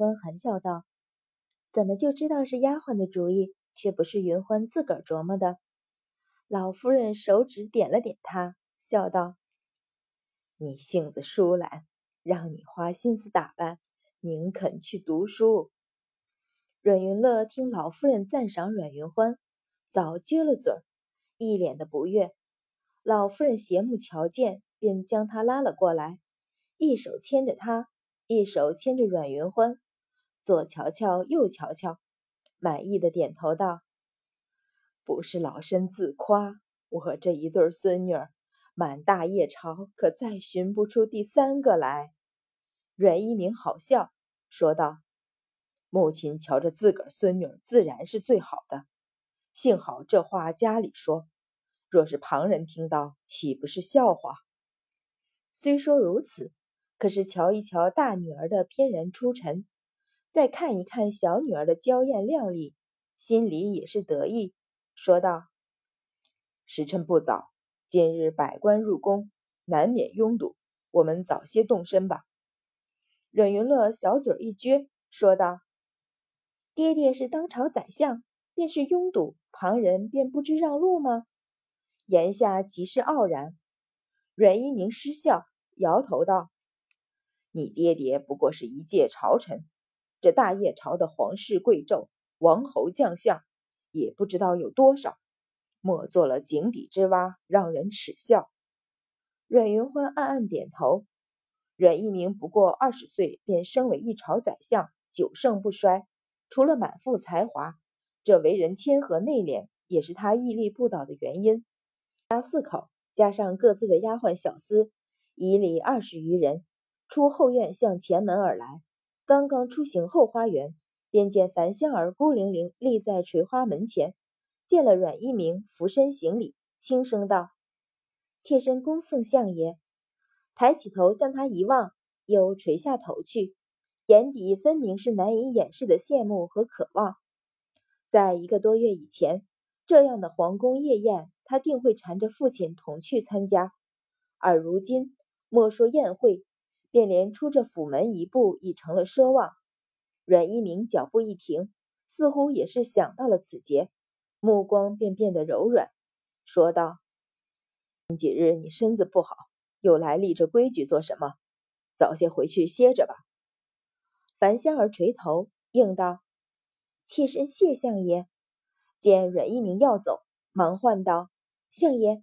欢含笑道：“怎么就知道是丫鬟的主意，却不是云欢自个儿琢磨的？”老夫人手指点了点他，笑道：“你性子疏懒，让你花心思打扮，宁肯去读书。”阮云乐听老夫人赞赏阮云欢，早撅了嘴儿，一脸的不悦。老夫人斜目瞧见，便将他拉了过来，一手牵着他，一手牵着阮云欢，左瞧瞧，右瞧瞧，满意的点头道。不是老身自夸，我这一对孙女儿，满大夜朝可再寻不出第三个来。阮一鸣好笑说道：“母亲瞧着自个儿孙女，自然是最好的。幸好这话家里说，若是旁人听到，岂不是笑话？”虽说如此，可是瞧一瞧大女儿的翩然出尘，再看一看小女儿的娇艳靓丽，心里也是得意。说道：“时辰不早，今日百官入宫，难免拥堵，我们早些动身吧。”阮云乐小嘴一撅，说道：“爹爹是当朝宰相，便是拥堵，旁人便不知让路吗？”言下极是傲然。阮一宁失笑，摇头道：“你爹爹不过是一介朝臣，这大业朝的皇室贵胄、王侯将相。”也不知道有多少，莫做了井底之蛙，让人耻笑。阮云欢暗暗点头。阮一鸣不过二十岁，便升为一朝宰相，久盛不衰。除了满腹才华，这为人谦和内敛，也是他屹立不倒的原因。家四口加上各自的丫鬟小厮，一里二十余人，出后院向前门而来。刚刚出行后花园。便见樊香儿孤零零立在垂花门前，见了阮一鸣，俯身行礼，轻声道：“妾身恭送相爷。”抬起头向他一望，又垂下头去，眼底分明是难以掩饰的羡慕和渴望。在一个多月以前，这样的皇宫夜宴，他定会缠着父亲同去参加，而如今，莫说宴会，便连出这府门一步，已成了奢望。阮一鸣脚步一停，似乎也是想到了此节，目光便变得柔软，说道：“近几日你身子不好，又来立这规矩做什么？早些回去歇着吧。”樊香儿垂头应道：“妾身谢相爷。”见阮一鸣要走，忙唤道：“相爷！”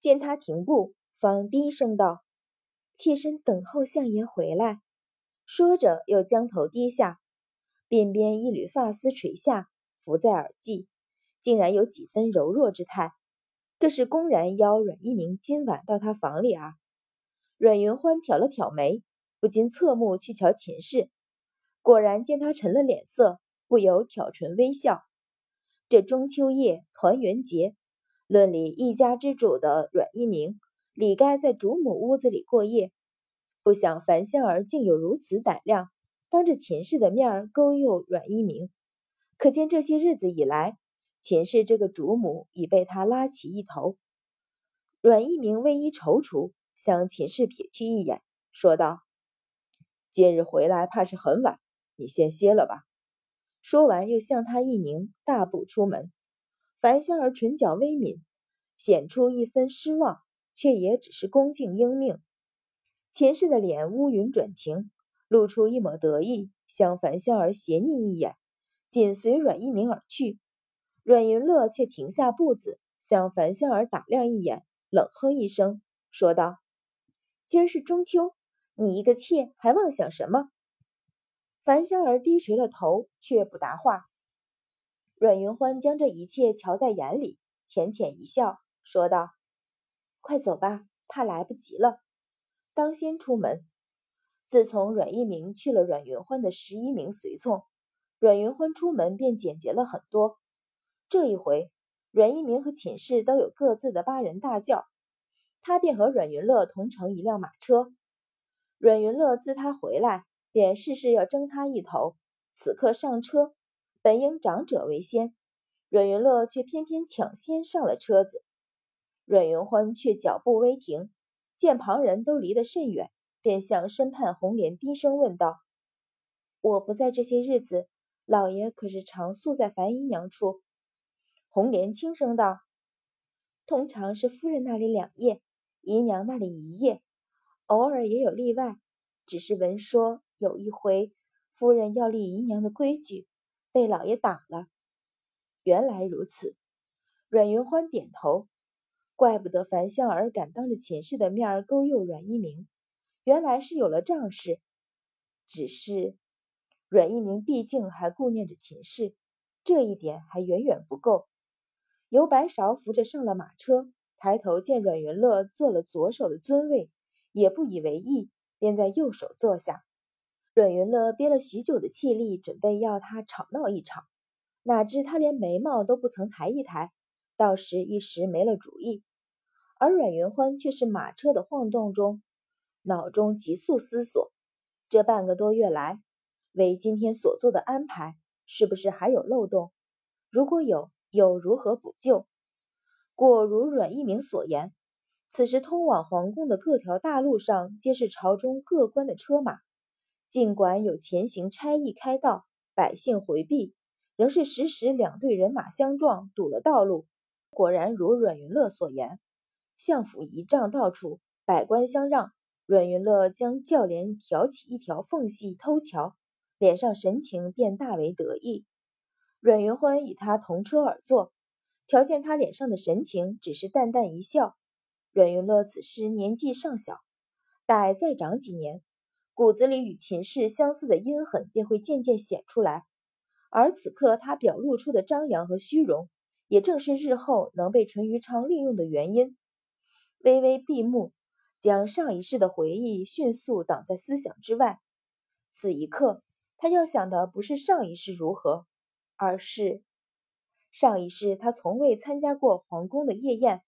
见他停步，方低声道：“妾身等候相爷回来。”说着，又将头低下，鬓边一缕发丝垂下，拂在耳际，竟然有几分柔弱之态。这是公然邀阮一鸣今晚到他房里啊！阮云欢挑了挑眉，不禁侧目去瞧秦氏，果然见他沉了脸色，不由挑唇微笑。这中秋夜团圆节，论理一家之主的阮一鸣，李该在主母屋子里过夜。不想樊香儿竟有如此胆量，当着秦氏的面儿勾诱阮一鸣，可见这些日子以来，秦氏这个主母已被他拉起一头。阮一鸣为一踌躇，向秦氏瞥去一眼，说道：“今日回来怕是很晚，你先歇了吧。”说完，又向他一拧，大步出门。樊香儿唇角微抿，显出一分失望，却也只是恭敬应命。秦氏的脸乌云转晴，露出一抹得意，向樊香儿斜睨一眼，紧随阮一鸣而去。阮云乐却停下步子，向樊香儿打量一眼，冷哼一声，说道：“今儿是中秋，你一个妾还妄想什么？”樊香儿低垂了头，却不答话。阮云欢将这一切瞧在眼里，浅浅一笑，说道：“快走吧，怕来不及了。”当先出门。自从阮一鸣去了阮云欢的十一名随从，阮云欢出门便简洁了很多。这一回，阮一鸣和寝室都有各自的八人大轿，他便和阮云乐同乘一辆马车。阮云乐自他回来，便事事要争他一头。此刻上车，本应长者为先，阮云乐却偏偏抢先上了车子。阮云欢却脚步微停。见旁人都离得甚远，便向身畔红莲低声问道：“我不在这些日子，老爷可是常宿在樊姨娘处。”红莲轻声道：“通常是夫人那里两夜，姨娘那里一夜，偶尔也有例外。只是闻说有一回，夫人要立姨娘的规矩，被老爷挡了。”原来如此，阮云欢点头。怪不得樊香儿敢当着秦氏的面儿勾诱阮一鸣，原来是有了仗势。只是阮一鸣毕竟还顾念着秦氏，这一点还远远不够。尤白芍扶着上了马车，抬头见阮云乐坐了左手的尊位，也不以为意，便在右手坐下。阮云乐憋了许久的气力，准备要他吵闹一场，哪知他连眉毛都不曾抬一抬。到时一时没了主意，而阮云欢却是马车的晃动中，脑中急速思索：这半个多月来，为今天所做的安排，是不是还有漏洞？如果有，又如何补救？果如阮一鸣所言，此时通往皇宫的各条大路上，皆是朝中各官的车马，尽管有前行差役开道，百姓回避，仍是时时两队人马相撞，堵了道路。果然如阮云乐所言，相府仪仗到处，百官相让。阮云乐将轿帘挑起一条缝隙偷瞧，脸上神情便大为得意。阮云欢与他同车而坐，瞧见他脸上的神情，只是淡淡一笑。阮云乐此时年纪尚小，待再长几年，骨子里与秦氏相似的阴狠便会渐渐显出来。而此刻他表露出的张扬和虚荣。也正是日后能被淳于昌利用的原因。微微闭目，将上一世的回忆迅速挡在思想之外。此一刻，他要想的不是上一世如何，而是上一世他从未参加过皇宫的夜宴。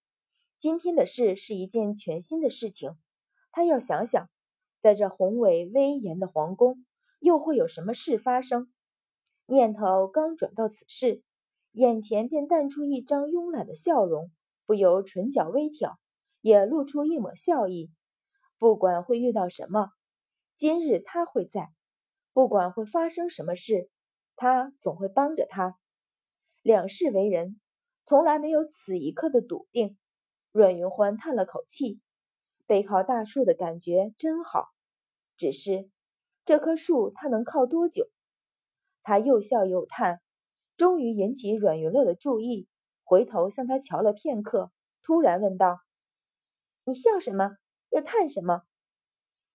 今天的事是一件全新的事情，他要想想，在这宏伟威严的皇宫，又会有什么事发生。念头刚转到此事。眼前便淡出一张慵懒的笑容，不由唇角微挑，也露出一抹笑意。不管会遇到什么，今日他会在；不管会发生什么事，他总会帮着他。两世为人，从来没有此一刻的笃定。阮云欢叹了口气，背靠大树的感觉真好。只是这棵树，他能靠多久？他又笑又叹。终于引起阮云乐的注意，回头向他瞧了片刻，突然问道：“你笑什么？又叹什么？”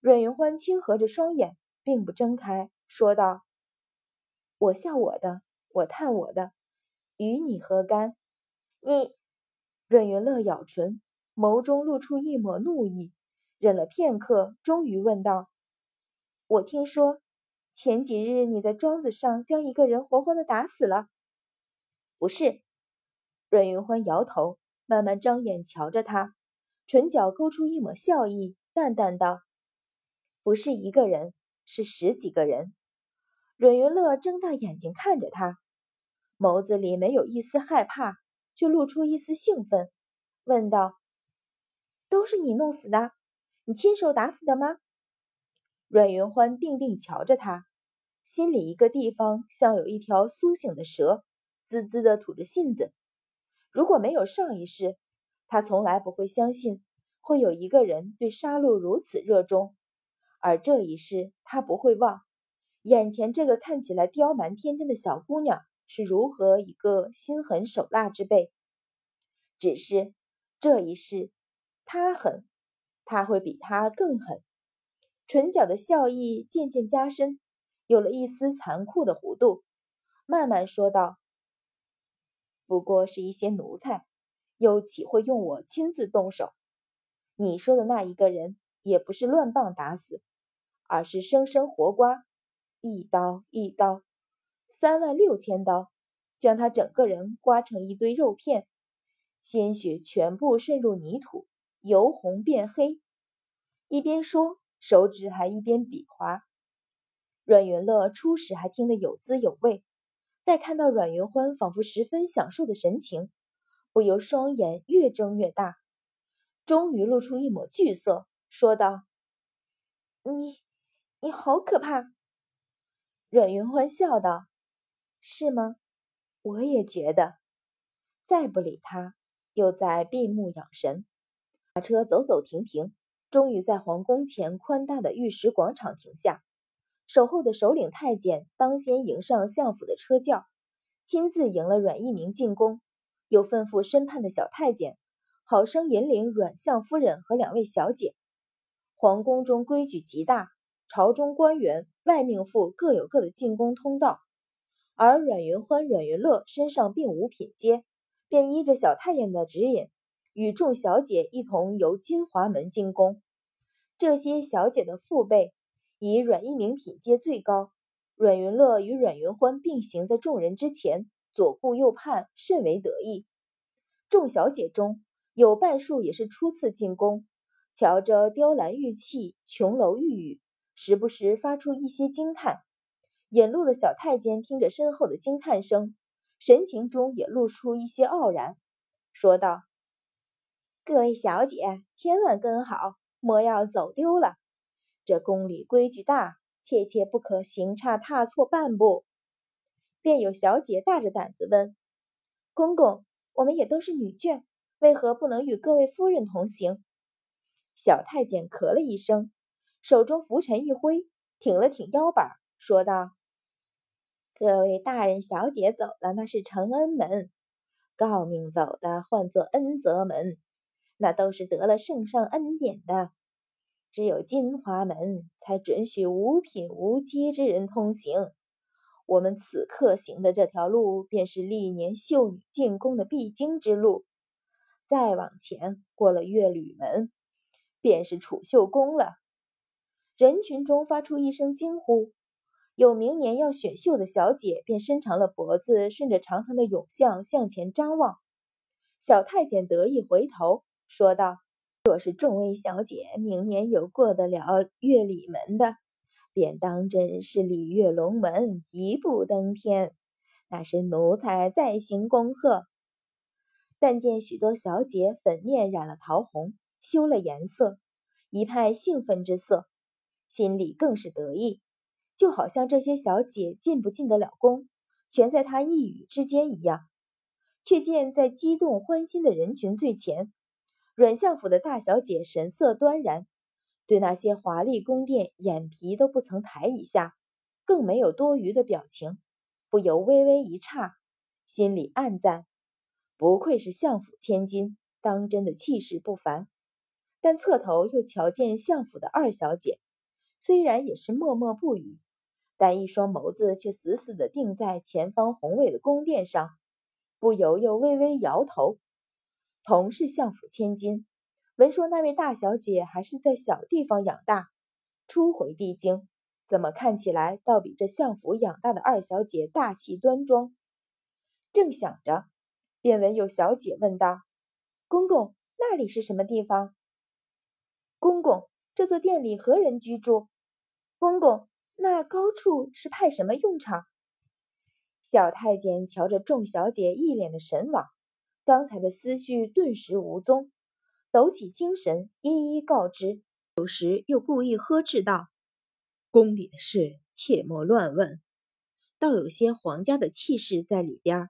阮云欢轻合着双眼，并不睁开，说道：“我笑我的，我叹我的，与你何干？”你，阮云乐咬唇，眸中露出一抹怒意，忍了片刻，终于问道：“我听说。”前几日你在庄子上将一个人活活的打死了，不是？阮云欢摇头，慢慢张眼瞧着他，唇角勾出一抹笑意，淡淡道：“不是一个人，是十几个人。”阮云乐睁大眼睛看着他，眸子里没有一丝害怕，却露出一丝兴奋，问道：“都是你弄死的？你亲手打死的吗？”阮云欢定定瞧着他，心里一个地方像有一条苏醒的蛇，滋滋的吐着信子。如果没有上一世，他从来不会相信会有一个人对杀戮如此热衷。而这一世，他不会忘眼前这个看起来刁蛮天真的小姑娘是如何一个心狠手辣之辈。只是这一世，他狠，他会比他更狠。唇角的笑意渐渐加深，有了一丝残酷的弧度，慢慢说道：“不过是一些奴才，又岂会用我亲自动手？你说的那一个人，也不是乱棒打死，而是生生活刮，一刀一刀，三万六千刀，将他整个人刮成一堆肉片，鲜血全部渗入泥土，由红变黑。”一边说。手指还一边比划，阮云乐初时还听得有滋有味，待看到阮云欢仿佛十分享受的神情，不由双眼越睁越大，终于露出一抹惧色，说道：“你，你好可怕！”阮云欢笑道：“是吗？我也觉得。”再不理他，又在闭目养神。马车走走停停，终于在皇宫前宽大的玉石广场停下。守候的首领太监当先迎上相府的车轿，亲自迎了阮一鸣进宫，又吩咐身畔的小太监好生引领阮相夫人和两位小姐。皇宫中规矩极大，朝中官员、外命妇各有各的进宫通道，而阮云欢、阮云乐身上并无品阶，便依着小太监的指引。与众小姐一同由金华门进宫。这些小姐的父辈以阮一鸣品阶最高，阮云乐与阮云欢并行在众人之前，左顾右盼，甚为得意。众小姐中有半数也是初次进宫，瞧着雕栏玉砌、琼楼玉宇，时不时发出一些惊叹。引路的小太监听着身后的惊叹声，神情中也露出一些傲然，说道。各位小姐，千万跟好，莫要走丢了。这宫里规矩大，切切不可行差踏错半步。便有小姐大着胆子问：“公公，我们也都是女眷，为何不能与各位夫人同行？”小太监咳了一声，手中拂尘一挥，挺了挺腰板，说道：“各位大人小姐走的那是承恩门，诰命走的唤作恩泽门。”那都是得了圣上恩典的，只有金华门才准许无品无阶之人通行。我们此刻行的这条路，便是历年秀女进宫的必经之路。再往前过了月吕门，便是储秀宫了。人群中发出一声惊呼，有明年要选秀的小姐便伸长了脖子，顺着长长的甬巷向前张望。小太监得意回头。说道：“若是众位小姐明年有过得了月里门的，便当真是鲤跃龙门，一步登天，那是奴才再行恭贺。”但见许多小姐粉面染了桃红，修了颜色，一派兴奋之色，心里更是得意，就好像这些小姐进不进得了宫，全在他一语之间一样。却见在激动欢欣的人群最前。阮相府的大小姐神色端然，对那些华丽宫殿眼皮都不曾抬一下，更没有多余的表情，不由微微一诧，心里暗赞：不愧是相府千金，当真的气势不凡。但侧头又瞧见相府的二小姐，虽然也是默默不语，但一双眸子却死死地定在前方宏伟的宫殿上，不由又微微摇头。同是相府千金，闻说那位大小姐还是在小地方养大，初回帝京，怎么看起来倒比这相府养大的二小姐大气端庄？正想着，便闻有小姐问道：“公公，那里是什么地方？”“公公，这座殿里何人居住？”“公公，那高处是派什么用场？”小太监瞧着众小姐一脸的神往。刚才的思绪顿时无踪，抖起精神，一一告知。有时又故意呵斥道：“宫里的事切莫乱问，倒有些皇家的气势在里边。”